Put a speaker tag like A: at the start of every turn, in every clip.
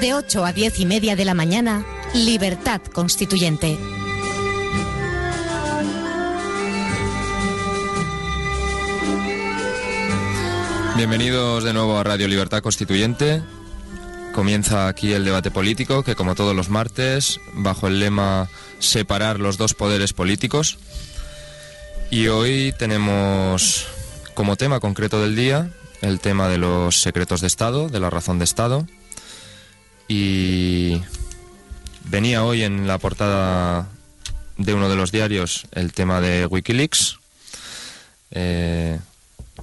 A: De 8 a 10 y media de la mañana, Libertad Constituyente.
B: Bienvenidos de nuevo a Radio Libertad Constituyente. Comienza aquí el debate político que como todos los martes, bajo el lema separar los dos poderes políticos. Y hoy tenemos como tema concreto del día el tema de los secretos de Estado, de la razón de Estado. Y venía hoy en la portada de uno de los diarios el tema de Wikileaks. Eh,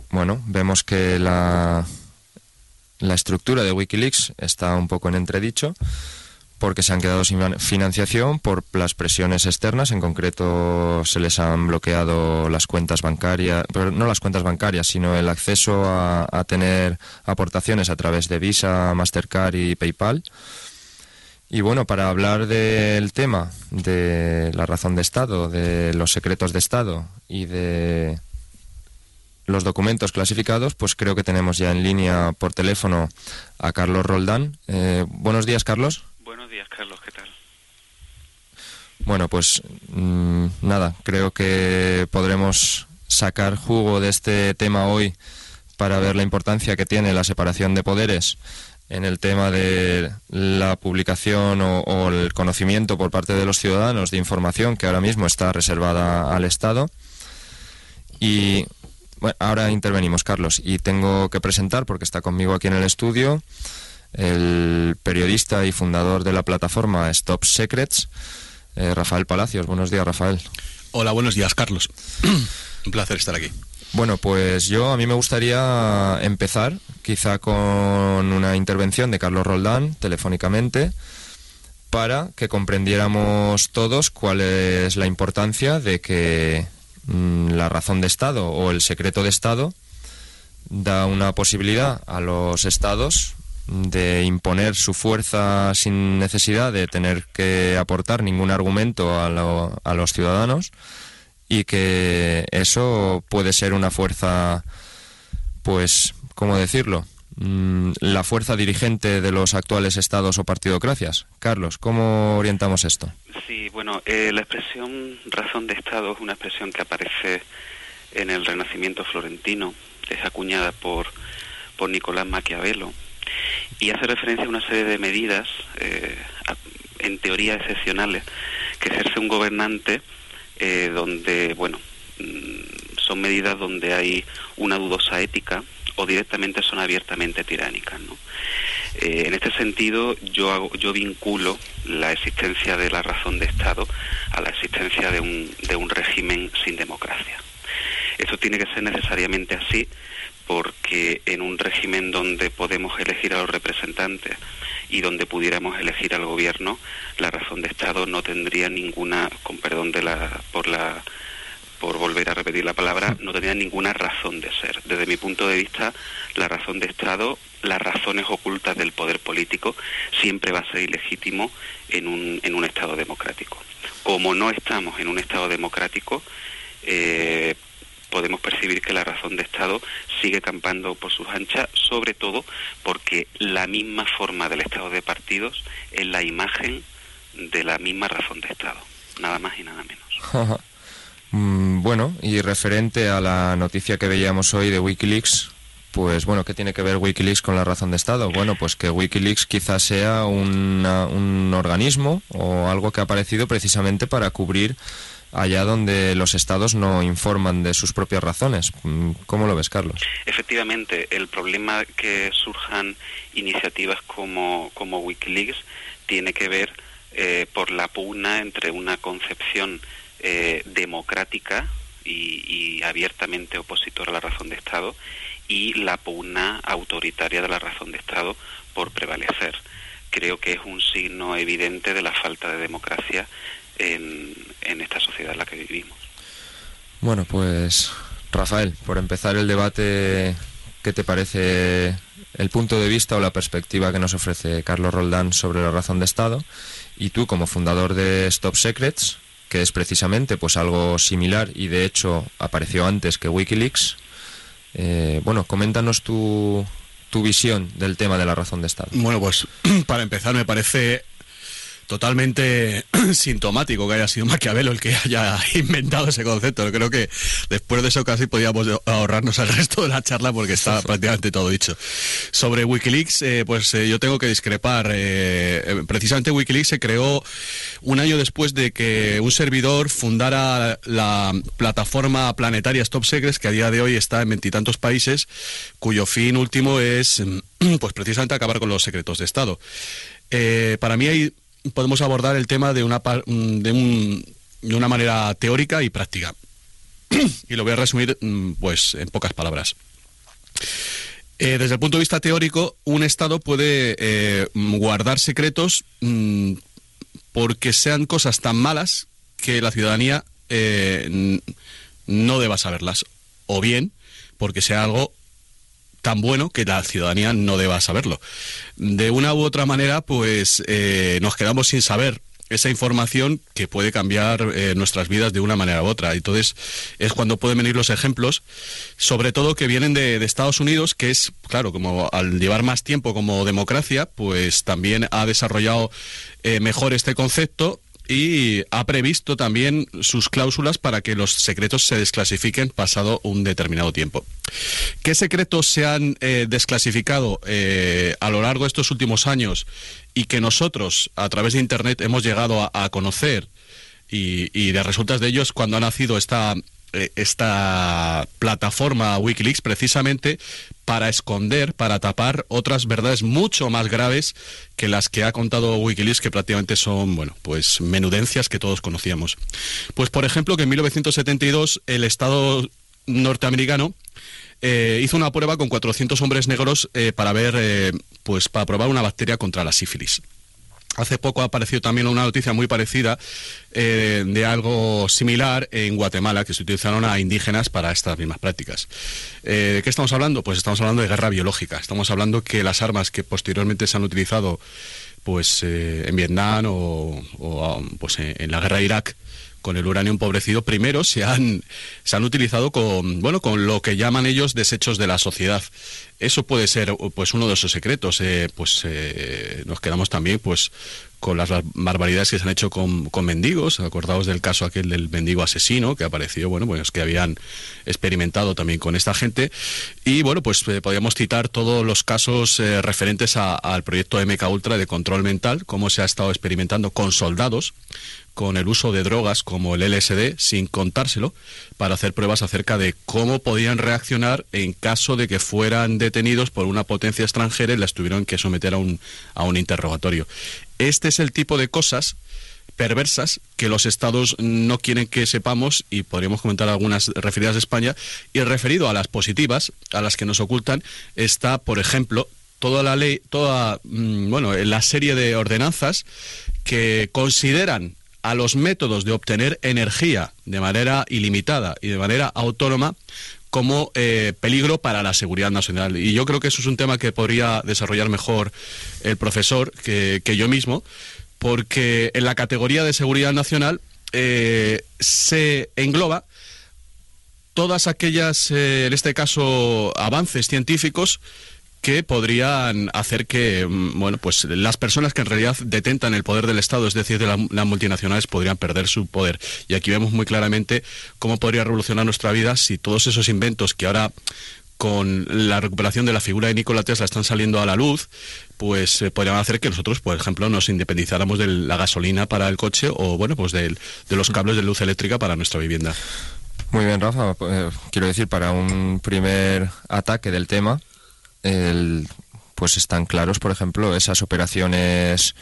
B: bueno, vemos que la, la estructura de Wikileaks está un poco en entredicho porque se han quedado sin financiación por las presiones externas, en concreto se les han bloqueado las cuentas bancarias, pero no las cuentas bancarias, sino el acceso a, tener aportaciones a través de Visa, Mastercard y PayPal. Y bueno, para hablar del tema de la razón de Estado, de los secretos de Estado y de los documentos clasificados, pues creo que tenemos ya en línea por teléfono a Carlos Roldán. Eh, buenos días, Carlos.
C: Carlos, ¿qué tal?
B: Bueno, pues mmm, nada, creo que podremos sacar jugo de este tema hoy para ver la importancia que tiene la separación de poderes en el tema de la publicación o, o, el conocimiento por parte de los ciudadanos de información que ahora mismo está reservada al Estado. Y bueno, ahora intervenimos, Carlos, y tengo que presentar, porque está conmigo aquí en el estudio, el periodista y fundador de la plataforma Stop Secrets, eh, Rafael Palacios. Buenos días, Rafael.
D: Hola, buenos días, Carlos. Un placer estar aquí.
B: Bueno, pues yo a mí me gustaría empezar quizá con una intervención de Carlos Roldán telefónicamente para que comprendiéramos todos cuál es la importancia de que mmm, la razón de Estado o el secreto de Estado da una posibilidad a los estados de imponer su fuerza sin necesidad de tener que aportar ningún argumento a, lo, a los ciudadanos y que eso puede ser una fuerza, pues, ¿cómo decirlo? Mm, la fuerza dirigente de los actuales estados o partidocracias. Carlos, ¿cómo orientamos esto?
C: Sí, bueno, eh, la expresión razón de Estado es una expresión que aparece en el Renacimiento florentino, es acuñada por, por Nicolás Maquiavelo y hace referencia a una serie de medidas, eh, en teoría excepcionales, que ejerce un gobernante eh, donde, bueno, mm, son medidas donde hay una dudosa ética o directamente son abiertamente tiránicas. ¿no? Eh, en este sentido, yo, hago, yo vinculo la existencia de la razón de Estado a la existencia de un, de un régimen sin democracia. Esto tiene que ser necesariamente así porque en un régimen donde podemos elegir a los representantes y donde pudiéramos elegir al gobierno, la razón de Estado no tendría ninguna, con perdón de la, por la por volver a repetir la palabra, no tendría ninguna razón de ser. Desde mi punto de vista, la razón de Estado, las razones ocultas del poder político, siempre va a ser ilegítimo en un, en un Estado democrático. Como no estamos en un Estado democrático, eh, podemos percibir que la razón de Estado sigue campando por sus anchas, sobre todo porque la misma forma del Estado de partidos es la imagen de la misma razón de Estado, nada más y nada menos.
B: Mm, bueno, y referente a la noticia que veíamos hoy de Wikileaks, pues bueno, ¿qué tiene que ver Wikileaks con la razón de Estado? Bueno, pues que Wikileaks quizás sea una, un organismo o algo que ha aparecido precisamente para cubrir allá donde los estados no informan de sus propias razones. ¿Cómo lo ves, Carlos?
C: Efectivamente, el problema que surjan iniciativas como, como Wikileaks tiene que ver eh, por la pugna entre una concepción eh, democrática y, abiertamente opositor a la razón de Estado y la pugna autoritaria de la razón de Estado por prevalecer. Creo que es un signo evidente de la falta de democracia en, en esta sociedad en la que vivimos.
B: Bueno, pues Rafael, por empezar el debate, ¿qué te parece el punto de vista o la perspectiva que nos ofrece Carlos Roldán sobre la razón de Estado? Y tú, como fundador de Stop Secrets, que es precisamente pues algo similar y de hecho apareció antes que Wikileaks. Eh, bueno, coméntanos tu, tu visión del tema de la razón de Estado.
D: Bueno, pues para empezar me parece totalmente sintomático que haya sido Maquiavelo el que haya inventado ese concepto. Creo que después de eso casi podíamos ahorrarnos el resto de la charla porque está prácticamente todo dicho. Sobre Wikileaks, eh, pues eh, yo tengo que discrepar. Eh, precisamente Wikileaks se creó un año después de que un servidor fundara la plataforma planetaria Stop Secrets, que a día de hoy está en veintitantos países, cuyo fin último es pues precisamente acabar con los secretos de Estado. para mí hay podemos abordar el tema de una, mm, de, de una manera teórica y práctica. y lo voy a resumir mm, pues en pocas palabras. Eh, desde el punto de vista teórico, un Estado puede eh, guardar secretos mm, porque sean cosas tan malas que la ciudadanía eh, no deba saberlas. O bien porque sea algo tan bueno que la ciudadanía no deba saberlo. De una u otra manera, pues eh, nos quedamos sin saber esa información que puede cambiar eh, nuestras vidas de una manera u otra. Entonces es cuando pueden venir los ejemplos, sobre todo que vienen de, Estados Unidos, que es, claro, como al llevar más tiempo como democracia, pues también ha desarrollado eh, mejor este concepto y ha previsto también sus cláusulas para que los secretos se desclasifiquen pasado un determinado tiempo. ¿Qué secretos se han eh, desclasificado eh, a lo largo de estos últimos años y que nosotros a través de Internet hemos llegado a, conocer y, y de resultas de ellos cuando ha nacido esta esta plataforma Wikileaks precisamente para esconder, para tapar otras verdades mucho más graves que las que ha contado Wikileaks, que prácticamente son, bueno, pues menudencias que todos conocíamos. Pues, por ejemplo, que en 1972 el Estado norteamericano eh, hizo una prueba con 400 hombres negros eh, para ver, pues para probar una bacteria contra la sífilis. Hace poco ha aparecido también una noticia muy parecida eh, de algo similar en Guatemala, que se utilizaron a indígenas para estas mismas prácticas. Eh, ¿De qué estamos hablando? Pues estamos hablando de guerra biológica. Estamos hablando que las armas que posteriormente se han utilizado pues, eh, en Vietnam o, pues, en la guerra de Irak con el uranio empobrecido, primero se han, se han utilizado con, bueno, con lo que llaman ellos desechos de la sociedad. Eso puede ser pues uno de esos secretos. Eh, pues eh, nos quedamos también pues con las barbaridades que se han hecho con, mendigos. Acordaos del caso aquel del mendigo asesino que apareció, bueno, pues que habían experimentado también con esta gente. Y bueno, pues eh, podríamos citar todos los casos referentes al proyecto MK Ultra de control mental, cómo se ha estado experimentando con soldados con el uso de drogas como el LSD sin contárselo para hacer pruebas acerca de cómo podían reaccionar en caso de que fueran detenidos por una potencia extranjera y las tuvieron que someter a un, a un interrogatorio. Este es el tipo de cosas perversas que los estados no quieren que sepamos y podríamos comentar algunas referidas a España. Y referido a las positivas, a las que nos ocultan, está, por ejemplo, toda la ley, toda, mm, bueno, la serie de ordenanzas que consideran a los métodos de obtener energía de manera ilimitada y de manera autónoma como eh, peligro para la seguridad nacional. Y yo creo que eso es un tema que podría desarrollar mejor el profesor que, yo mismo, porque en la categoría de seguridad nacional eh, se engloba todas aquellas, eh, en este caso, avances científicos que podrían hacer que mm, bueno pues las personas que en realidad detentan el poder del Estado, es decir, de las multinacionales, podrían perder su poder. Y aquí vemos muy claramente cómo podría revolucionar nuestra vida si todos esos inventos que ahora con la recuperación de la figura de Nikola Tesla están saliendo a la luz, pues eh, podrían hacer que nosotros, por ejemplo, nos independizáramos de la gasolina para el coche o, bueno, pues de, de los cables de luz eléctrica para nuestra vivienda.
B: Muy bien, Rafa. Eh, quiero decir, para un primer ataque del tema, el, pues están claros, por ejemplo, esas operaciones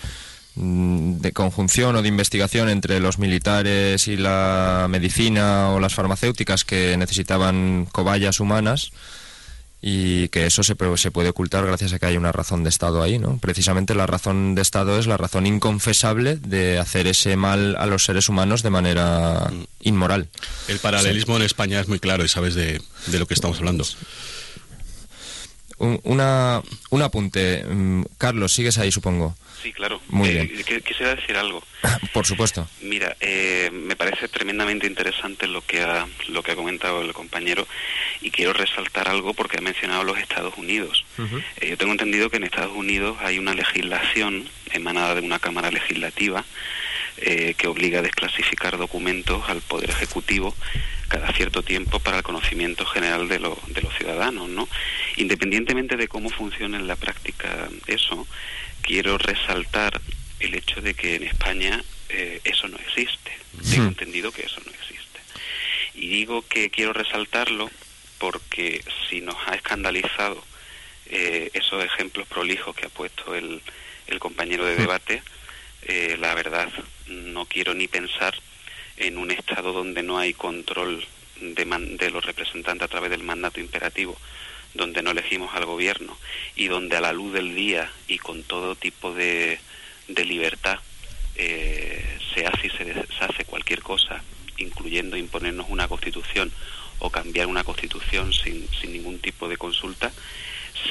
B: mm, de conjunción o de investigación entre los militares y la medicina o las farmacéuticas que necesitaban cobayas humanas y que eso se, se, puede ocultar gracias a que hay una razón de Estado ahí, ¿no? Precisamente la razón de Estado es la razón inconfesable de hacer ese mal a los seres humanos de manera mm. inmoral.
D: El paralelismo en España es muy claro y sabes de, de lo que estamos hablando.
B: Un, una, un apunte. Mm, Carlos, sigues ahí, supongo.
C: Sí, claro.
B: Muy eh, bien.
C: Quisiera decir algo.
B: Por supuesto.
C: Mira, eh, me parece tremendamente interesante lo que ha lo que ha comentado el compañero y quiero resaltar algo porque ha mencionado los Estados Unidos. Eh, yo tengo entendido que en Estados Unidos hay una legislación emanada de una cámara legislativa que obliga a desclasificar documentos al poder ejecutivo cada cierto tiempo para el conocimiento general de, de los ciudadanos, ¿no? Independientemente de cómo funcione en la práctica eso, quiero resaltar el hecho de que en España eh, eso no existe. Tengo entendido que eso no existe. Y digo que quiero resaltarlo porque si nos ha escandalizado eh, esos ejemplos prolijos que ha puesto el, el compañero de debate, eh, la verdad no quiero ni pensar en un Estado donde no hay control de, de los representantes a través del mandato imperativo donde no elegimos al gobierno y donde a la luz del día y con todo tipo de, de libertad eh, se hace y se deshace cualquier cosa, incluyendo imponernos una constitución o cambiar una constitución sin, sin ningún tipo de consulta,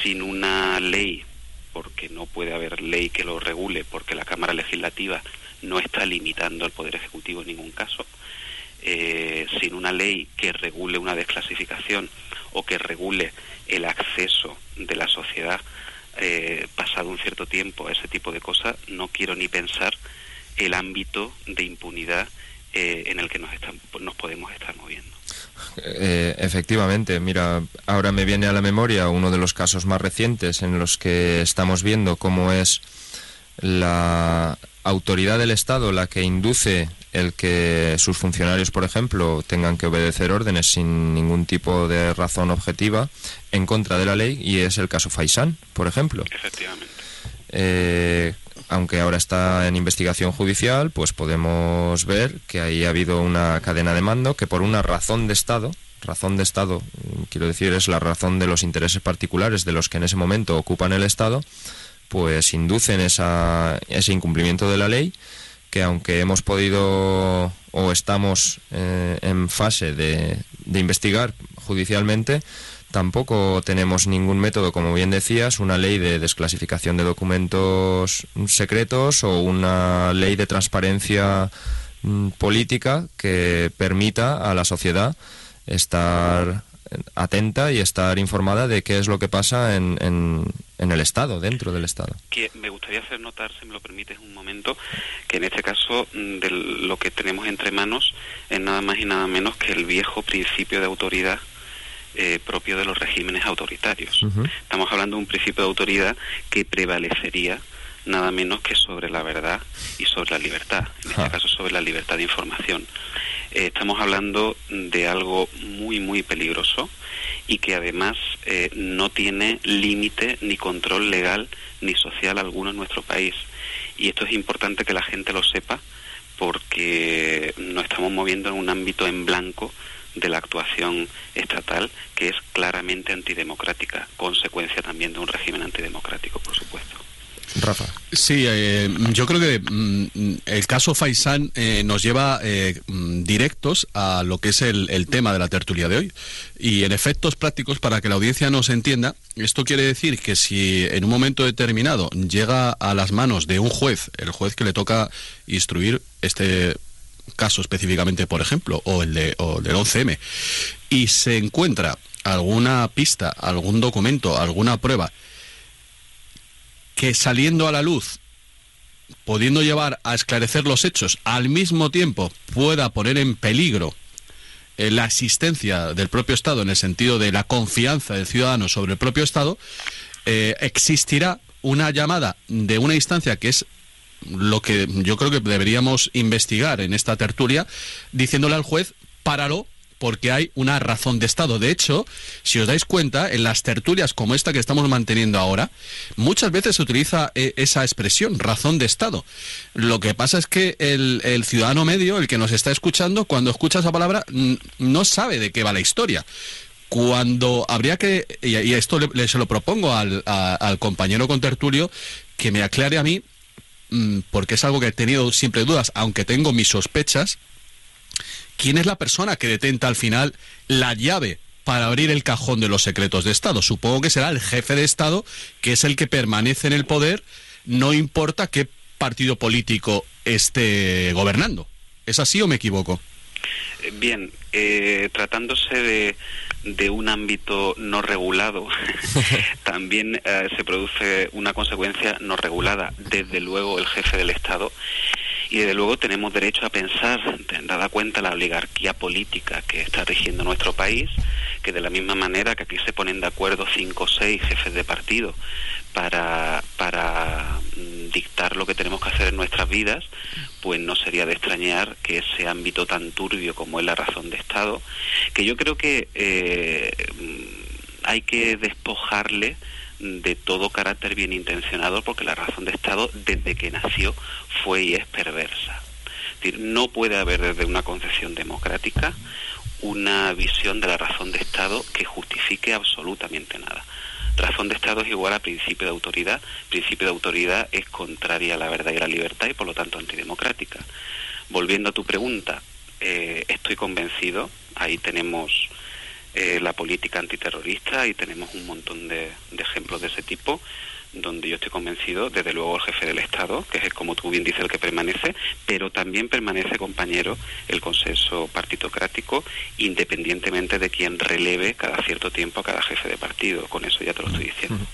C: sin una ley, porque no puede haber ley que lo regule, porque la Cámara Legislativa no está limitando al Poder Ejecutivo en ningún caso, eh, sin una ley que regule una desclasificación o que regule de la sociedad eh, pasado un cierto tiempo a ese tipo de cosas, no quiero ni pensar el ámbito de impunidad eh, en el que nos, nos podemos estar moviendo.
B: Eh, efectivamente, mira, ahora me viene a la memoria uno de los casos más recientes en los que estamos viendo cómo es la autoridad del Estado la que induce el que sus funcionarios, por ejemplo, tengan que obedecer órdenes sin ningún tipo de razón objetiva en contra de la ley, y es el caso Faisán, por ejemplo.
C: Efectivamente.
B: Eh, aunque ahora está en investigación judicial, pues podemos ver que ahí ha habido una cadena de mando que por una razón de Estado, razón de Estado, quiero decir, es la razón de los intereses particulares de los que en ese momento ocupan el Estado, pues inducen esa, ese incumplimiento de la ley que aunque hemos podido o estamos eh, en fase de, de investigar judicialmente, tampoco tenemos ningún método, como bien decías, una ley de desclasificación de documentos secretos o una ley de transparencia mm, política que permita a la sociedad estar atenta y estar informada de qué es lo que pasa en, en, el Estado, dentro del Estado.
C: Que me gustaría hacer notar, si me lo permites un momento, que en este caso mm, de lo que tenemos entre manos es nada más y nada menos que el viejo principio de autoridad eh, propio de los regímenes autoritarios. Estamos hablando de un principio de autoridad que prevalecería nada menos que sobre la verdad y sobre la libertad, en este caso sobre la libertad de información. Eh, estamos hablando de algo muy, muy peligroso y que además eh, no tiene límite ni control legal ni social alguno en nuestro país. Y esto es importante que la gente lo sepa porque nos estamos moviendo en un ámbito en blanco de la actuación estatal que es claramente antidemocrática, consecuencia también de un régimen antidemocrático, por supuesto.
B: Rafa.
D: Sí, eh, yo creo que mm, el caso Faisán eh, nos lleva eh, mm, directos a lo que es el, tema de la tertulia de hoy. Y en efectos prácticos, para que la audiencia nos entienda, esto quiere decir que si en un momento determinado llega a las manos de un juez, el juez que le toca instruir este caso específicamente, por ejemplo, o el, de, del 11M, y se encuentra alguna pista, algún documento, alguna prueba, que saliendo a la luz, pudiendo llevar a esclarecer los hechos, al mismo tiempo pueda poner en peligro eh, la existencia del propio Estado en el sentido de la confianza del ciudadano sobre el propio Estado, eh, existirá una llamada de una instancia que es lo que yo creo que deberíamos investigar en esta tertulia, diciéndole al juez, páralo porque hay una razón de Estado. De hecho, si os dais cuenta, en las tertulias como esta que estamos manteniendo ahora, muchas veces se utiliza eh, esa expresión, razón de Estado. Lo que pasa es que el, ciudadano medio, el que nos está escuchando, cuando escucha esa palabra, no sabe de qué va la historia cuando habría que, y, esto le, se lo propongo al, al compañero contertulio, que me aclare a mí, porque es algo que he tenido siempre dudas, aunque tengo mis sospechas, ¿quién es la persona que detenta al final la llave para abrir el cajón de los secretos de Estado? Supongo que será el jefe de Estado, que es el que permanece en el poder, no importa qué partido político esté gobernando. ¿Es así o me equivoco?
C: Bien, eh, tratándose de, de un ámbito no regulado, también eh, se produce una consecuencia no regulada. Desde luego el jefe del Estado y desde luego tenemos derecho a pensar, dada cuenta la oligarquía política que está rigiendo nuestro país, que de la misma manera que aquí se ponen de acuerdo cinco o seis jefes de partido para, para mm, dictar lo que tenemos que hacer en nuestras vidas, pues no sería de extrañar que ese ámbito tan turbio como es la razón de Estado, que yo creo que eh, hay que despojarle de todo carácter bien intencionado porque la razón de Estado desde que nació fue y es perversa. Es decir, no puede haber desde una concepción democrática una visión de la razón de Estado que justifique absolutamente nada. Razón de Estado es igual a principio de autoridad. Principio de autoridad es contraria a la verdad y a la libertad y por lo tanto antidemocrática. Volviendo a tu pregunta, eh, estoy convencido, ahí tenemos eh, la política antiterrorista y tenemos un montón de, ejemplos de ese tipo donde yo estoy convencido, desde luego el jefe del Estado, que es como tú bien dices el que permanece, pero también permanece, compañero, el consenso partitocrático, independientemente de quien releve cada cierto tiempo a cada jefe de partido. Con eso ya te lo estoy diciendo.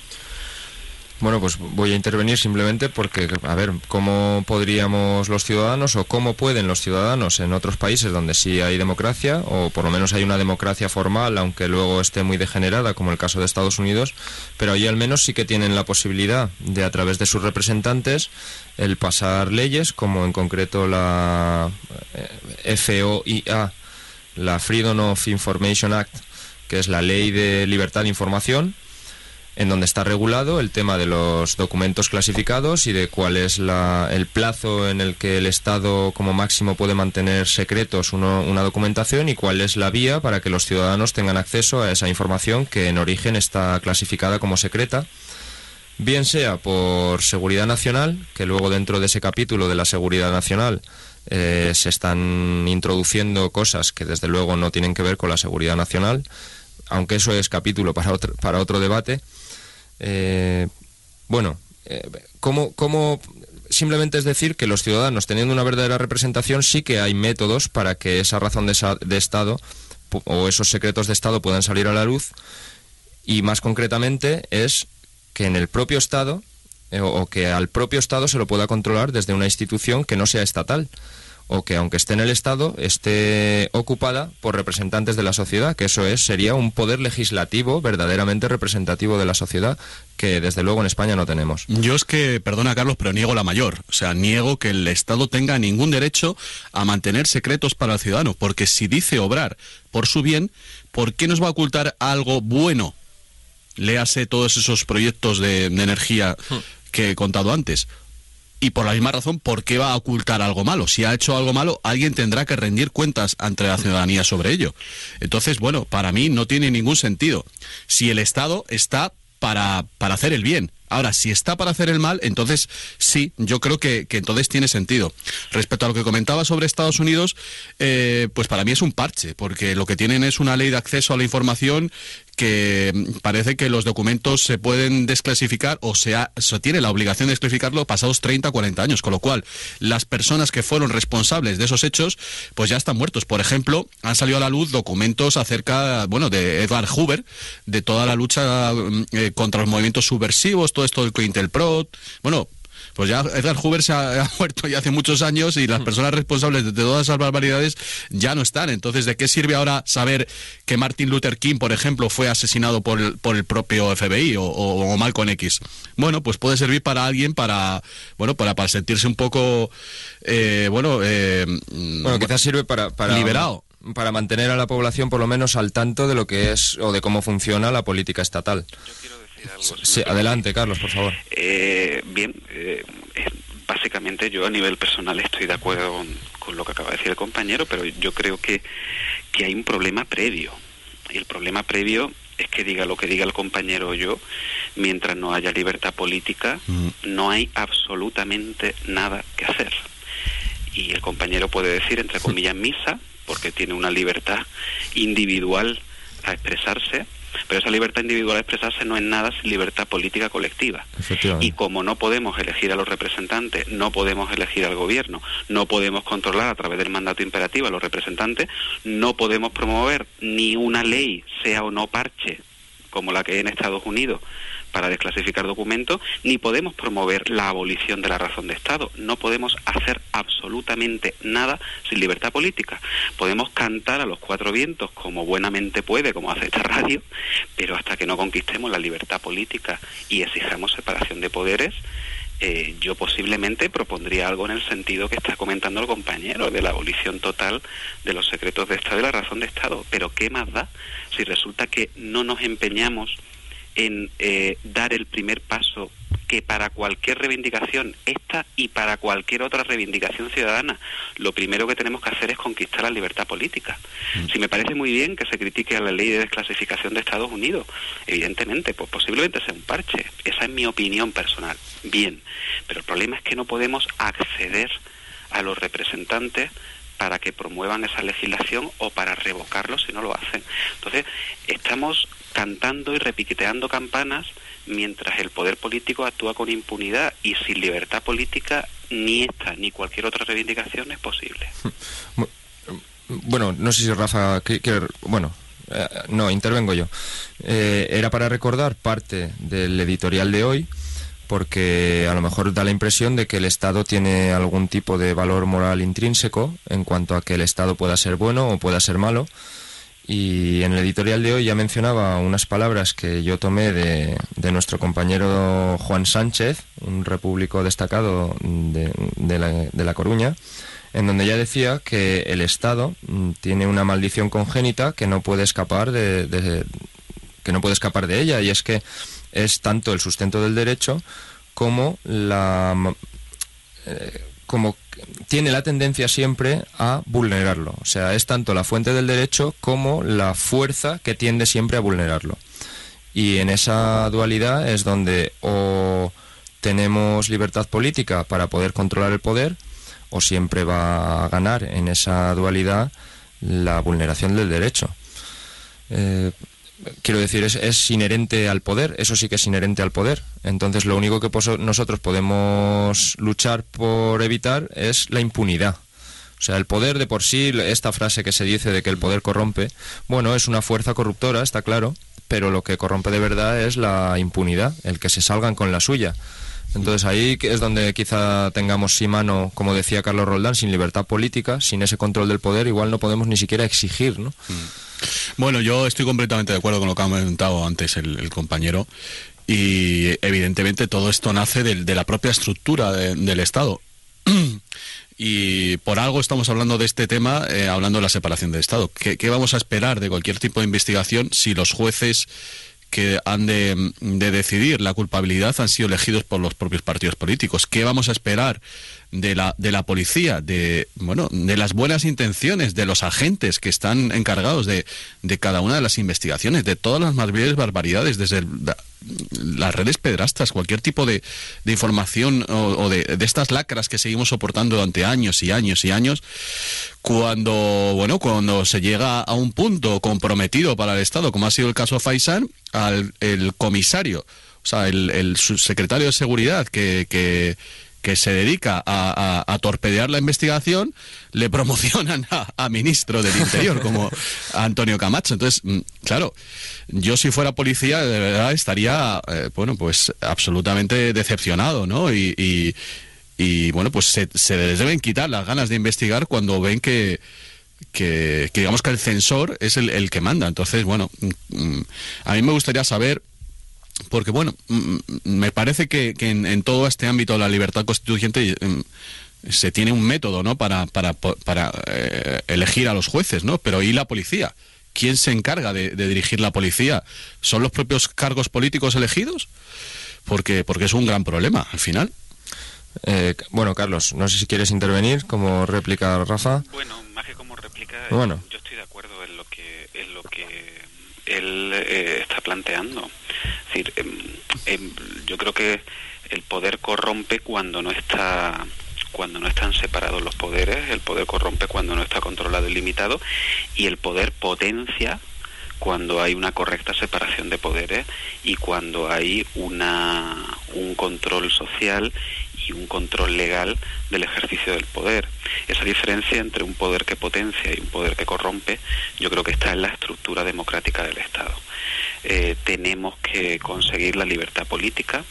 B: Bueno, pues voy a intervenir simplemente porque, a ver, ¿cómo podríamos los ciudadanos o cómo pueden los ciudadanos en otros países donde sí hay democracia o por lo menos hay una democracia formal, aunque luego esté muy degenerada, como el caso de Estados Unidos, pero ahí al menos sí que tienen la posibilidad de, a través de sus representantes, el pasar leyes, como en concreto la eh, FOIA, la Freedom of Information Act, que es la ley de libertad de información, en donde está regulado el tema de los documentos clasificados y de cuál es el plazo en el que el Estado como máximo puede mantener secretos una documentación y cuál es la vía para que los ciudadanos tengan acceso a esa información que en origen está clasificada como secreta, bien sea por seguridad nacional, que luego dentro de ese capítulo de la seguridad nacional eh, se están introduciendo cosas que desde luego no tienen que ver con la seguridad nacional, aunque eso es capítulo para otro, para otro debate. Eh, bueno, eh, ¿cómo, simplemente es decir que los ciudadanos, teniendo una verdadera representación, sí que hay métodos para que esa razón de, de Estado o esos secretos de Estado puedan salir a la luz y más concretamente es que en el propio Estado eh, o que al propio Estado se lo pueda controlar desde una institución que no sea estatal o que aunque esté en el Estado esté ocupada por representantes de la sociedad, que eso es sería un poder legislativo verdaderamente representativo de la sociedad que desde luego en España no tenemos.
D: Yo es que, perdona Carlos, pero niego la mayor, o sea, niego que el Estado tenga ningún derecho a mantener secretos para el ciudadano, porque si dice obrar por su bien, ¿por qué nos va a ocultar algo bueno? Léase todos esos proyectos de, de energía hmm. que he contado antes y por la misma razón, ¿por qué va a ocultar algo malo? Si ha hecho algo malo, alguien tendrá que rendir cuentas ante la ciudadanía sobre ello. Entonces, bueno, para mí no tiene ningún sentido. Si el Estado está para, para hacer el bien, Ahora, si está para hacer el mal, entonces sí, yo creo que, entonces tiene sentido. Respecto a lo que comentaba sobre Estados Unidos, eh, pues para mí es un parche, porque lo que tienen es una ley de acceso a la información que parece que los documentos se pueden desclasificar o se, tiene la obligación de desclasificarlo pasados 30, 40 años, con lo cual las personas que fueron responsables de esos hechos pues ya están muertos. Por ejemplo, han salido a la luz documentos acerca, bueno, de Edward Hoover, de toda la lucha mm, eh, contra los movimientos subversivos, todo esto del Pro, bueno, pues ya Edgar Hoover se ha, muerto ya hace muchos años y las mm. personas responsables de, todas esas barbaridades ya no están. Entonces, ¿de qué sirve ahora saber que Martin Luther King, por ejemplo, fue asesinado por el, por el propio FBI o, o, Malcolm X? Bueno, pues puede servir para alguien para, bueno, para, para sentirse un poco, eh, bueno, eh,
B: bueno, quizás sirve para, para
D: liberado
B: para mantener a la población por lo menos al tanto de lo que es o de cómo funciona la política estatal.
C: Yo quiero decir algo.
B: Sí, adelante, Carlos, por favor.
C: Eh, bien, eh, eh, básicamente yo a nivel personal estoy de acuerdo con, con lo que acaba de decir el compañero, pero yo creo que, que hay un problema previo. Y el problema previo es que diga lo que diga el compañero o yo, mientras no haya libertad política,
D: Mm.
C: no hay absolutamente nada que hacer. Y el compañero puede decir, entre comillas, misa, porque tiene una libertad individual a expresarse, pero esa libertad individual a expresarse no es nada sin libertad política colectiva. Y como no podemos elegir a los representantes, no podemos elegir al gobierno, no podemos controlar a través del mandato imperativo a los representantes, no podemos promover ni una ley, sea o no parche, como la que hay en Estados Unidos, para desclasificar documentos, ni podemos promover la abolición de la razón de Estado. No podemos hacer absolutamente nada sin libertad política. Podemos cantar a los cuatro vientos como buenamente puede, como hace esta radio, pero hasta que no conquistemos la libertad política y exijamos separación de poderes, eh, yo posiblemente propondría algo en el sentido que está comentando el compañero, de la abolición total de los secretos de Estado y la razón de Estado. Pero ¿qué más da si resulta que no nos empeñamos en eh, dar el primer paso que para cualquier reivindicación, esta y para cualquier otra reivindicación ciudadana, lo primero que tenemos que hacer es conquistar la libertad política. Si me parece muy bien que se critique a la ley de desclasificación de Estados Unidos, evidentemente, pues posiblemente sea un parche. Esa es mi opinión personal. Bien, pero el problema es que no podemos acceder a los representantes para que promuevan esa legislación o para revocarlo si no lo hacen. Entonces, estamos cantando y repiqueteando campanas mientras el poder político actúa con impunidad y sin libertad política ni esta ni cualquier otra reivindicación es posible.
B: Bueno, no sé si Rafa... que- bueno, eh, no, intervengo yo. Eh, era para recordar parte del editorial de hoy, porque a lo mejor da la impresión de que el Estado tiene algún tipo de valor moral intrínseco en cuanto a que el Estado pueda ser bueno o pueda ser malo. Y en el editorial de hoy ya mencionaba unas palabras que yo tomé de, de nuestro compañero Juan Sánchez, un repúblico destacado de, de la, Coruña, en donde ya decía que el Estado mm, tiene una maldición congénita que no puede escapar de, que no puede escapar de ella y es que es tanto el sustento del derecho como la eh, como tiene la tendencia siempre a vulnerarlo. O sea, es tanto la fuente del derecho como la fuerza que tiende siempre a vulnerarlo. Y en esa dualidad es donde o tenemos libertad política para poder controlar el poder, o siempre va a ganar en esa dualidad la vulneración del derecho. Eh, quiero decir, es, es inherente al poder, eso sí que es inherente al poder. Entonces, lo único que nosotros podemos luchar por evitar es la impunidad. O sea, el poder de por sí, esta frase que se dice de que el poder corrompe, bueno, es una fuerza corruptora, está claro, pero lo que corrompe de verdad es la impunidad, el que se salgan con la suya. Entonces ahí es donde quizá tengamos sí mano, como decía Carlos Roldán, sin libertad política, sin ese control del poder, igual no podemos ni siquiera exigir, ¿no?
D: Bueno, yo estoy completamente de acuerdo con lo que ha comentado antes el, compañero y evidentemente todo esto nace de, la propia estructura de- del Estado. Y por algo estamos hablando de este tema, eh, hablando de la separación del Estado. ¿Qué, qué vamos a esperar de cualquier tipo de investigación si los jueces que han de, de decidir la culpabilidad han sido elegidos por los propios partidos políticos? ¿Qué vamos a esperar de la, de la policía, de, bueno, de las buenas intenciones de los agentes que están encargados de, de cada una de las investigaciones, de todas las más mayores barbaridades, desde las redes pedrastas, cualquier tipo de, de información o, o de, de estas lacras que seguimos soportando durante años y años y años, cuando, bueno, cuando se llega a un punto comprometido para el Estado, como ha sido el caso Faisan, al el comisario, o sea, el, el subsecretario de Seguridad que, que, se dedica a, a- torpedear la investigación, le promocionan a, a ministro del Interior, como Antonio Camacho. Entonces, mm, claro, yo si fuera policía, de verdad estaría, eh, bueno, pues absolutamente decepcionado, ¿no? Y- y, bueno, pues se, se les deben quitar las ganas de investigar cuando ven que, que, digamos que el censor es el, que manda. Entonces, bueno, mm, mm, a mí me gustaría saber porque bueno, mm, me parece que, que en, todo este ámbito de la libertad constituyente se tiene un método, ¿no? Para, para, para eh, elegir a los jueces, ¿no? Pero ¿y la policía? ¿Quién se encarga de, dirigir la policía? ¿Son los propios cargos políticos elegidos? Porque, porque es un gran problema al final.
B: Eh, bueno, Carlos, no sé si quieres intervenir como réplica, Rafa.
C: Bueno, más que como réplica, bueno. yo estoy de acuerdo en lo que, en lo que él eh, está planteando. Es decir, em, em, yo creo que el poder corrompe cuando no está cuando no están separados los poderes, el poder corrompe cuando no está controlado y limitado, y el poder potencia cuando hay una correcta separación de poderes y cuando hay una, un control social y un control legal del ejercicio del poder. Esa diferencia entre un poder que potencia y un poder que corrompe, yo creo que está en la estructura democrática del Estado. Eh, tenemos que conseguir la libertad política,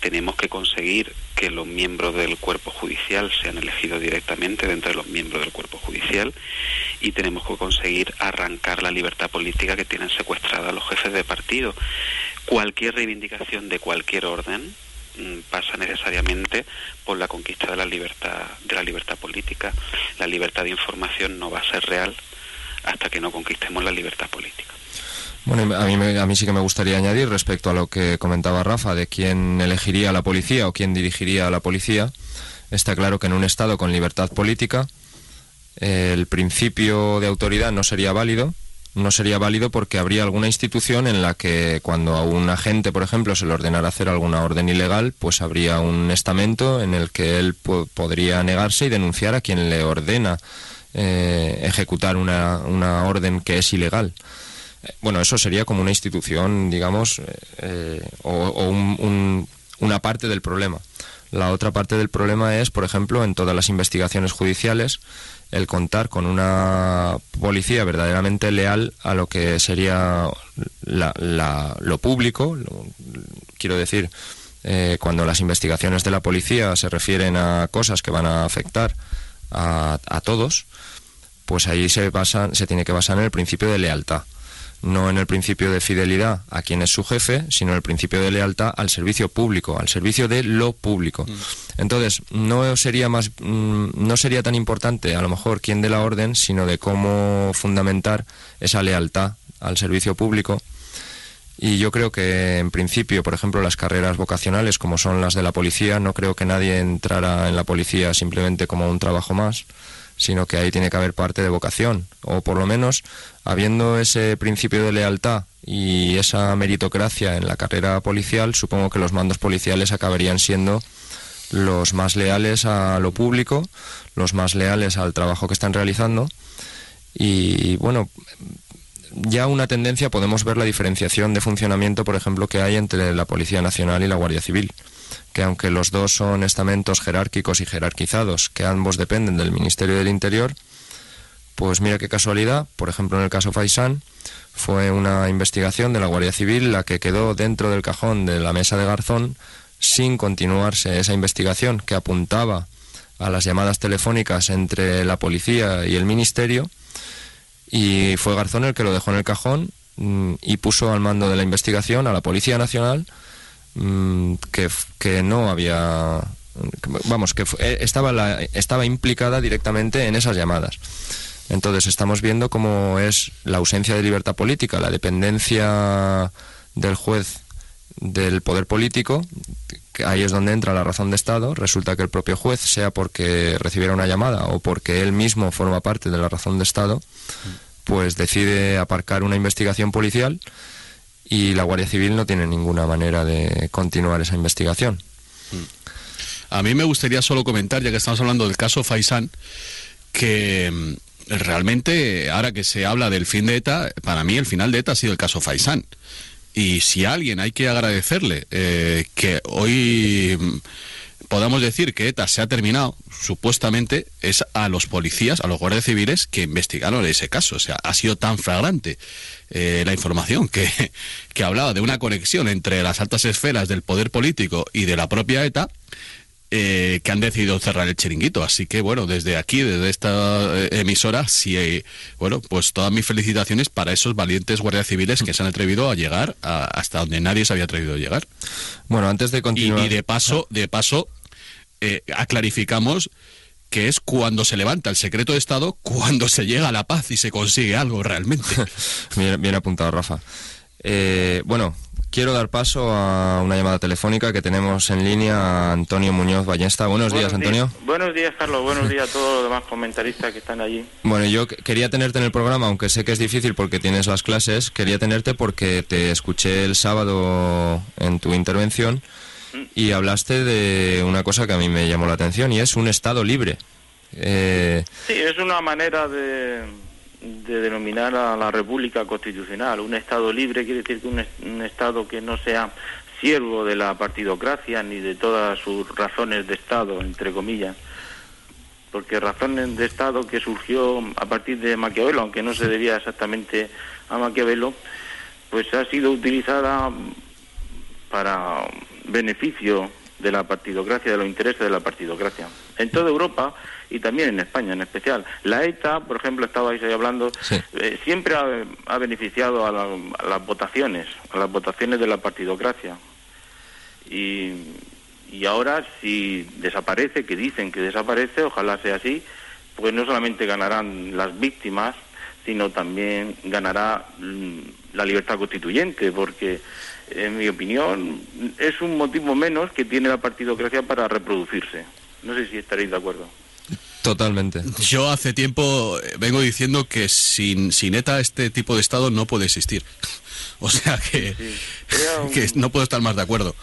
C: tenemos que conseguir que los miembros del cuerpo judicial sean elegidos directamente dentro de los miembros del cuerpo judicial y tenemos que conseguir arrancar la libertad política que tienen secuestrada los jefes de partido. Cualquier reivindicación de cualquier orden pasa necesariamente por la conquista de la libertad de la libertad política. La libertad de información no va a ser real hasta que no conquistemos la libertad política.
B: Bueno, a mí, a mí sí que me gustaría añadir respecto a lo que comentaba Rafa de quién elegiría la policía o quién dirigiría a la policía. Está claro que en un Estado con libertad política el principio de autoridad no sería válido. No sería válido porque habría alguna institución en la que cuando a un agente, por ejemplo, se le ordenara hacer alguna orden ilegal, pues habría un estamento en el que él podría negarse y denunciar a quien le ordena eh, ejecutar una, una orden que es ilegal bueno, eso sería como una institución, digamos, eh, eh, o, una parte del problema. La otra parte del problema es, por ejemplo, en todas las investigaciones judiciales, el contar con una policía verdaderamente leal a lo que sería lo público, quiero decir, eh, cuando las investigaciones de la policía se refieren a cosas que van a afectar a, a todos, pues ahí se, basa, se tiene que basar en el principio de lealtad no en el principio de fidelidad a quien es su jefe, sino en el principio de lealtad al servicio público, al servicio de lo público. Mm. Entonces, no sería más mm, no sería tan importante a lo mejor quién dé la orden, sino de cómo fundamentar esa lealtad al servicio público. Y yo creo que en principio, por ejemplo, las carreras vocacionales como son las de la policía, no creo que nadie entrara en la policía simplemente como un trabajo más, sino que ahí tiene que haber parte de vocación, o por lo menos habiendo ese principio de lealtad y esa meritocracia en la carrera policial, supongo que los mandos policiales acabarían siendo los más leales a lo público, los más leales al trabajo que están realizando. Y bueno, ya una tendencia podemos ver la diferenciación de funcionamiento, por ejemplo, que hay entre la Policía Nacional y la Guardia Civil que aunque los dos son estamentos jerárquicos y jerarquizados, que ambos dependen del Ministerio del Interior, pues mira qué casualidad, por ejemplo en el caso Faisán, fue una investigación de la Guardia Civil la que quedó dentro del cajón de la mesa de Garzón sin continuarse esa investigación que apuntaba a las llamadas telefónicas entre la policía y el ministerio. Y fue Garzón el que lo dejó en el cajón mm, y puso al mando de la investigación a la Policía Nacional Mm, que, que no había vamos, que eh, estaba, la, estaba implicada directamente en esas llamadas. Entonces estamos viendo cómo es la ausencia de libertad política, la dependencia del juez del poder político, ahí es donde entra la razón de Estado. Resulta que el propio juez, sea porque recibiera una llamada o porque él mismo forma parte de la razón de Estado, pues decide aparcar una investigación policial y la Guardia Civil no tiene ninguna manera de continuar esa investigación.
D: A mí me gustaría solo comentar, ya que estamos hablando del caso Faisán, que mm, realmente, ahora que se habla del fin de ETA, para mí el final de ETA ha sido el caso Faisán. Y si alguien hay que agradecerle eh, que hoy mm, podamos decir que ETA se ha terminado, supuestamente, es a los policías, a los guardias civiles que investigaron ese caso. O sea, ha sido tan flagrante eh, la información que, que hablaba de una conexión entre las altas esferas del poder político y de la propia ETA. Eh, que han decidido cerrar el chiringuito. Así que, bueno, desde aquí, desde esta eh, emisora, sí, bueno, pues todas mis felicitaciones para esos valientes guardias civiles que se han atrevido a llegar hasta donde nadie se había atrevido a llegar.
B: Bueno, antes de continuar.
D: Y, de paso, de paso, aclarificamos que es cuando se levanta el secreto de Estado, cuando se llega a la paz y se consigue algo realmente.
B: bien, bien apuntado, Rafa. Eh, bueno, quiero dar paso a una llamada telefónica que tenemos en línea a Antonio Muñoz Ballesta. Buenos, días, Antonio.
E: Buenos días, Carlos. Buenos días a todos los demás comentaristas que están allí.
B: Bueno, yo quería tenerte en el programa, aunque sé que es difícil porque tienes las clases, quería tenerte porque te escuché el sábado en tu intervención. Y hablaste de una cosa que a mí me llamó la atención y es un Estado libre.
E: Eh... Sí, es una manera de de denominar a la República Constitucional. Un Estado libre quiere decir que un, Estado que no sea siervo de la partidocracia ni de todas sus razones de Estado, entre comillas. Porque razones de Estado que surgió a partir de Maquiavelo, aunque no se debía exactamente a Maquiavelo, pues ha sido utilizada para beneficio de la partidocracia, de los intereses de la partidocracia. En toda Europa y también en España en especial. La ETA, por ejemplo, estabais ahí hablando, eh, siempre ha, beneficiado a, las votaciones, a las votaciones de la partidocracia. Y, y ahora, si desaparece, que dicen que desaparece, ojalá sea así, pues no solamente ganarán las víctimas, sino también ganará mm, la libertad constituyente, porque en mi opinión es un motivo menos que tiene la partidocracia para reproducirse. No sé si estaréis de acuerdo.
B: Totalmente.
D: Yo hace tiempo vengo diciendo que sin, sin ETA este tipo de Estado no puede existir. O sea que, que no puedo estar más de acuerdo.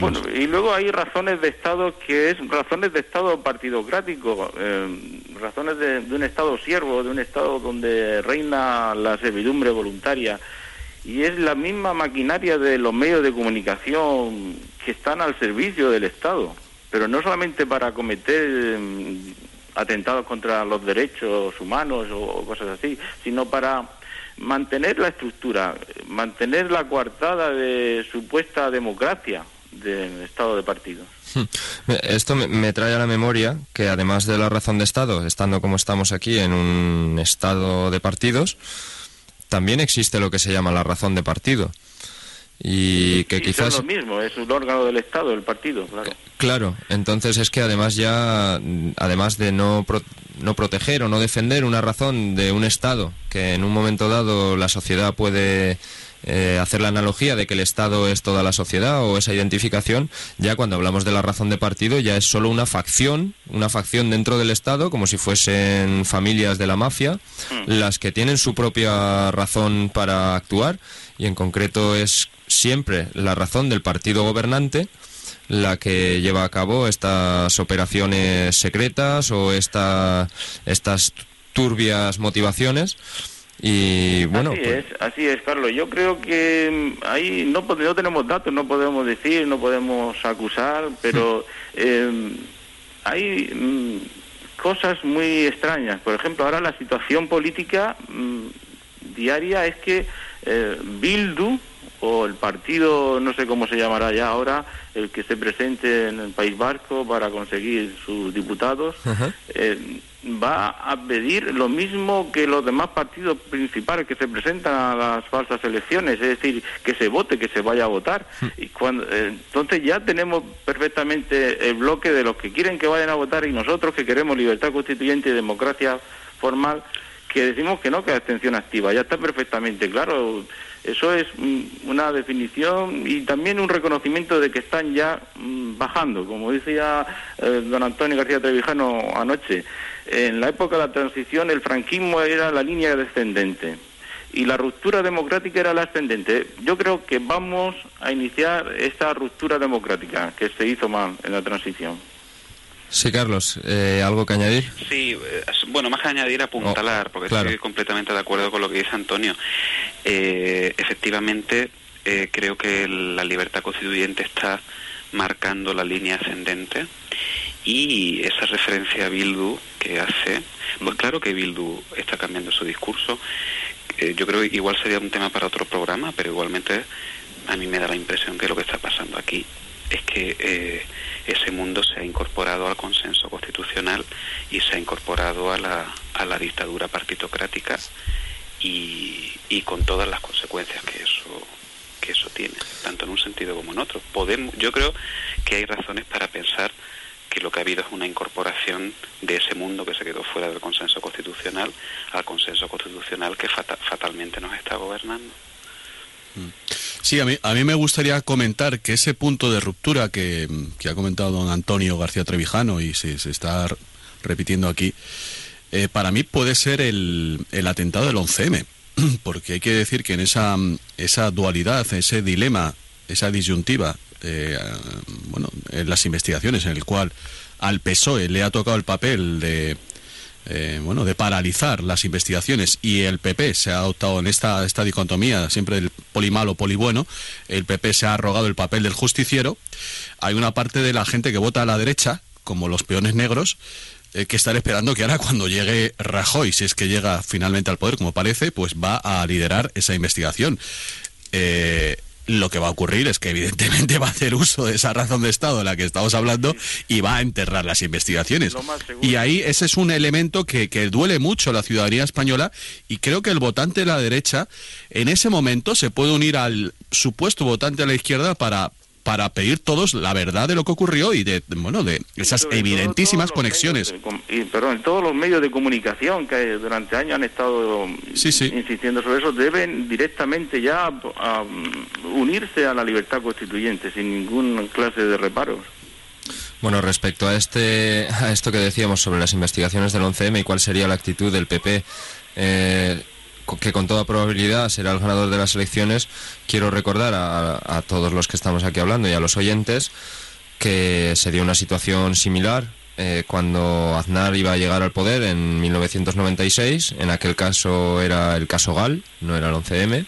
E: Bueno, y luego hay razones de Estado que es razones de Estado partidocrático, eh, razones de, de, un Estado siervo, de un Estado donde reina la servidumbre voluntaria. Y es la misma maquinaria de los medios de comunicación que están al servicio del Estado pero no solamente para cometer mm, atentados contra los derechos humanos o cosas así, sino para mantener la estructura, mantener la coartada de supuesta democracia del Estado de partidos. Hmm.
B: Esto me trae a la memoria que además de la razón de Estado, estando como estamos aquí en un Estado de partidos, también existe lo que se llama la razón de partido. Y que quizás
E: es lo mismo es un órgano del Estado el partido claro.
B: Claro entonces es que además ya además de no no proteger o no defender una razón de un Estado que en un momento dado la sociedad puede eh, hacer la analogía de que el Estado es toda la sociedad o esa identificación, ya cuando hablamos de la razón de partido ya es solo una facción, una facción dentro del Estado, como si fuesen familias de la mafia, hmm. las que tienen su propia razón para actuar y en concreto es siempre la razón del partido gobernante la que lleva a cabo estas operaciones secretas o esta, estas turbias motivaciones. Y bueno,
E: así pues es, así es, Carlos. Yo creo que mm, ahí no, no tenemos datos, no podemos decir, no podemos acusar, pero em, hay mm, cosas muy extrañas. Por ejemplo, ahora la situación política mm, diaria es que eh, Bildu, o el partido, no sé cómo se llamará ya ahora, el que se presente en el País Vasco para conseguir sus diputados, eh, va a pedir lo mismo que los demás partidos principales que se presentan a las falsas elecciones, es decir, que se vote, que se vaya a votar. y cuando, eh, entonces ya tenemos perfectamente el bloque de los que quieren que vayan a votar y nosotros que queremos libertad constituyente y democracia formal, que decimos que no, que abstención activa. Ya está perfectamente claro. Eso es mm, una definición y también un reconocimiento de que están ya mm, bajando. Como decía eh, don Antonio García Trevijano anoche, en la época de la transición el franquismo era la línea descendente y la ruptura democrática era la ascendente. Yo creo que vamos a iniciar esta ruptura democrática que se hizo mal en la transición.
B: Sí, Carlos, eh, ¿algo que añadir?
C: Sí, eh, bueno, más que añadir, apuntalar, oh, porque estoy completamente de acuerdo con lo que dice Antonio. Eh, efectivamente, creo que la libertad constituyente está marcando la línea ascendente y esa referencia a Bildu que hace, pues claro que Bildu está cambiando su discurso. yo creo que igual sería un tema para otro programa, pero igualmente a mí me da la impresión que lo que está pasando aquí es que eh, ese mundo se ha incorporado al consenso constitucional y se ha incorporado a la, a la dictadura partitocrática y, y con todas las consecuencias que eso que eso tiene, tanto en un sentido como en otro. Podemos, yo creo que hay razones para pensar que lo que ha habido es una incorporación de ese mundo que se quedó fuera del consenso constitucional al consenso constitucional que fatalmente nos está gobernando.
D: Mm. Sí, a mí, a mí me gustaría comentar que ese punto de ruptura que, ha comentado don Antonio García Trevijano y se, se está repitiendo aquí, eh, para mí puede ser el, el atentado del 11M, porque hay que decir que en esa, esa dualidad, ese dilema, esa disyuntiva, eh, bueno, en las investigaciones en el cual al PSOE le ha tocado el papel de eh, bueno, de paralizar las investigaciones y el PP se ha adoptado en esta, esta dicotomía siempre del poli malo, poli bueno, el PP se ha arrogado el papel del justiciero, hay una parte de la gente que vota a la derecha, como los peones negros, eh, que están esperando que ahora cuando llegue Rajoy, si es que llega finalmente al poder, como parece, pues va a liderar esa investigación. Eh, lo que va a ocurrir es que evidentemente va a hacer uso de esa razón de Estado de la que estamos hablando y va a enterrar las investigaciones. Y ahí ese es un elemento que, que duele mucho a la ciudadanía española y creo que el votante de la derecha en ese momento se puede unir al supuesto votante de la izquierda para para pedir todos la verdad de lo que ocurrió y de bueno de esas evidentísimas conexiones.
E: y, perdón, todos los medios de comunicación que durante años han estado insistiendo sobre eso deben directamente ya unirse a la libertad constituyente sin ninguna clase de reparos.
B: Bueno, respecto a este a esto que decíamos sobre las investigaciones del 11M y cuál sería la actitud del PP eh, que con toda probabilidad será el ganador de las elecciones, quiero recordar a, todos los que estamos aquí hablando y a los oyentes que se dio una situación similar eh, cuando Aznar iba a llegar al poder en 1996. En aquel caso era el caso Gal, no era el 11M.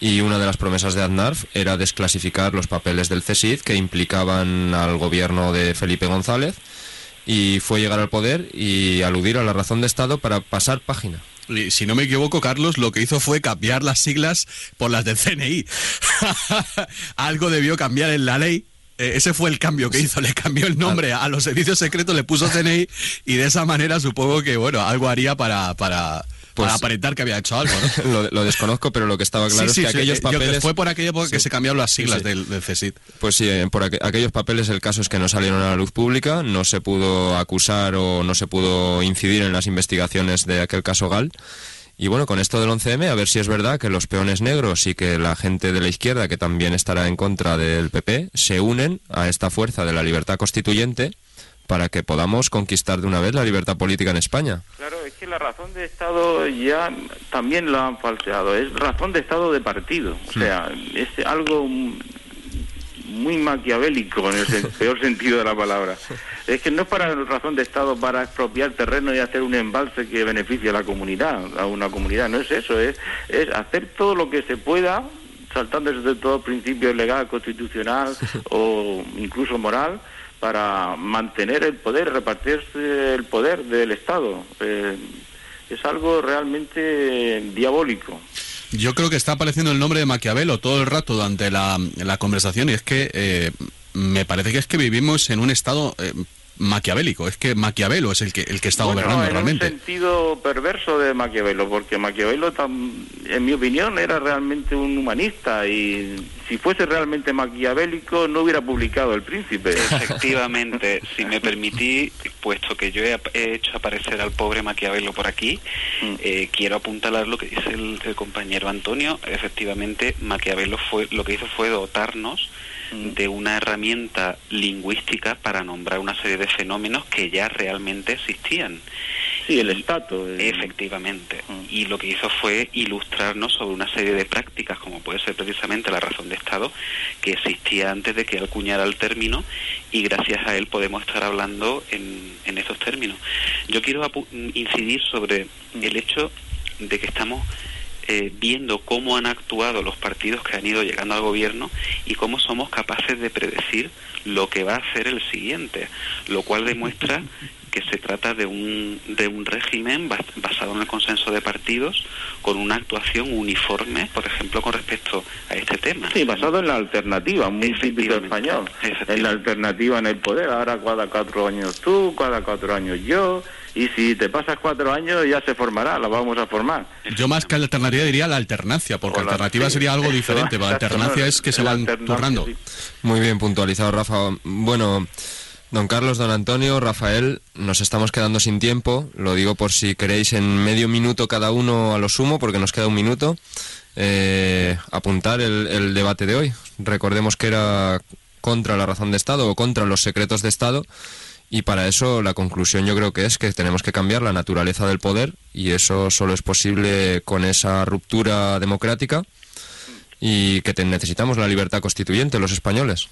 B: Y una de las promesas de Aznar era desclasificar los papeles del CESID que implicaban al gobierno de Felipe González. Y fue llegar al poder y aludir a la razón de Estado para pasar página
D: si no me equivoco, Carlos, lo que hizo fue cambiar las siglas por las del CNI. Algo debió cambiar en la ley. Eh, ese fue el cambio que hizo, le cambió el nombre a los servicios secretos, le puso CNI y de esa manera supongo que, bueno, algo haría para, para, para pues aparentar que había hecho algo,
B: lo, desconozco, pero lo que estaba claro es que aquellos papeles...
D: fue por aquella época que se cambiaron las siglas del, del.
B: Pues sí, eh, por aquellos papeles el caso es que no salieron a la luz pública, no se pudo acusar o no se pudo incidir en las investigaciones de aquel caso GAL. Y bueno, con esto del 11M, a ver si es verdad que los peones negros y que la gente de la izquierda, que también estará en contra del PP, se unen a esta fuerza de la libertad constituyente para que podamos conquistar de una vez la libertad política en España.
E: Claro, que la razón de Estado ya también lo han falseado, es razón de Estado de partido, o sea, es algo muy maquiavélico en el peor sentido de la palabra. Es que no es para razón de Estado para expropiar terreno y hacer un embalse que beneficie a la comunidad, a una comunidad, no es eso, es, es hacer todo lo que se pueda saltándose de todo principio legal, constitucional o incluso moral, para mantener el poder, repartirse el poder del Estado. Eh, es algo realmente diabólico.
D: Yo creo que está apareciendo el nombre de Maquiavelo todo el rato durante la, la conversación y es que eh, me parece que es que vivimos en un estado eh, maquiavélico, es que Maquiavelo es el que el que está gobernando
E: en
D: realmente.
E: un sentido perverso de Maquiavelo, porque Maquiavelo, en mi opinión, era realmente un humanista y si fuese realmente maquiavélico no hubiera publicado El Príncipe.
C: Efectivamente, si me permití, puesto que yo he, hecho aparecer al pobre Maquiavelo por aquí, mm. eh, quiero apuntalar lo que dice el, el compañero Antonio. Efectivamente, Maquiavelo fue lo que hizo fue dotarnos de una herramienta lingüística para nombrar una serie de fenómenos que ya realmente existían.
E: Sí, el estatus.
C: Efectivamente. Y lo que hizo fue ilustrarnos sobre una serie de prácticas, como puede ser precisamente la razón de Estado, que existía antes de que acuñara el término y gracias a él podemos estar hablando en, en esos términos. Yo quiero incidir sobre el hecho de que estamos eh, viendo cómo han actuado los partidos que han ido llegando al gobierno y cómo somos capaces de predecir lo que va a hacer el siguiente, lo cual demuestra que se trata de un, de un régimen basado en el consenso de partidos con una actuación uniforme, por ejemplo, con respecto a este tema.
E: Sí, basado en la alternativa, muy típico español. En la alternativa en el poder, ahora cada cuatro años tú, cada cuatro años yo, y si te pasas cuatro años ya se formará, la vamos a formar.
D: Yo más que alternativa diría la alternancia, porque la, alternativa sería algo diferente, la alternancia es que se van turnando.
B: Muy bien puntualizado, Rafa. Bueno, Don Carlos, don Antonio, Rafael, nos estamos quedando sin tiempo. Lo digo por si queréis en medio minuto cada uno a lo sumo, porque nos queda un minuto, eh, apuntar el, el debate de hoy. Recordemos que era contra la razón de Estado o contra los secretos de Estado. Y para eso la conclusión yo creo que es que tenemos que cambiar la naturaleza del poder y eso solo es posible con esa ruptura democrática y que necesitamos la libertad constituyente los españoles.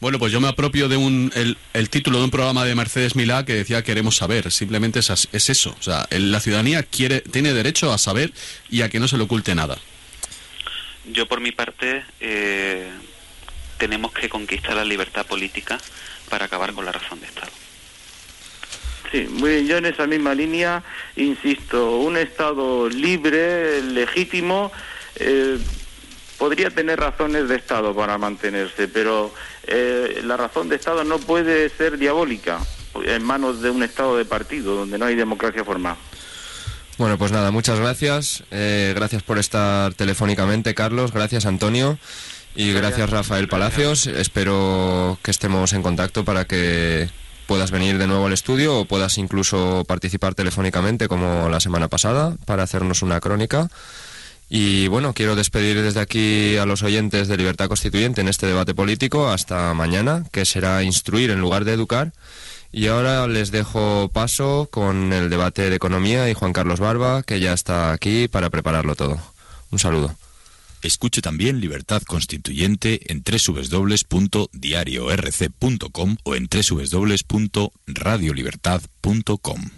D: Bueno, pues yo me apropio de un, el, el título de un programa de Mercedes Milá que decía queremos saber. Simplemente es, es eso. O sea, el- la ciudadanía quiere, tiene derecho a saber y a que no se le oculte nada.
C: Yo por mi parte eh, tenemos que conquistar la libertad política para acabar con la razón de Estado.
E: Sí, muy bien, yo en esa misma línea insisto, un Estado libre, legítimo, eh, podría tener razones de Estado para mantenerse, pero eh, la razón de Estado no puede ser diabólica en manos de un Estado de partido, donde no hay democracia formal.
B: Bueno, pues nada, muchas gracias. Eh, gracias por estar telefónicamente, Carlos. Gracias, Antonio. Y gracias, Rafael Palacios. Espero que estemos en contacto para que puedas venir de nuevo al estudio o puedas incluso participar telefónicamente como la semana pasada para hacernos una crónica. Y bueno, quiero despedir desde aquí a los oyentes de Libertad Constituyente en este debate político hasta mañana, que será instruir en lugar de educar. Y ahora les dejo paso con el debate de economía y Juan Carlos Barba, que ya está aquí para prepararlo todo. Un saludo.
F: Escuche también Libertad Constituyente en www.diariorc.com o en www.radiolibertad.com.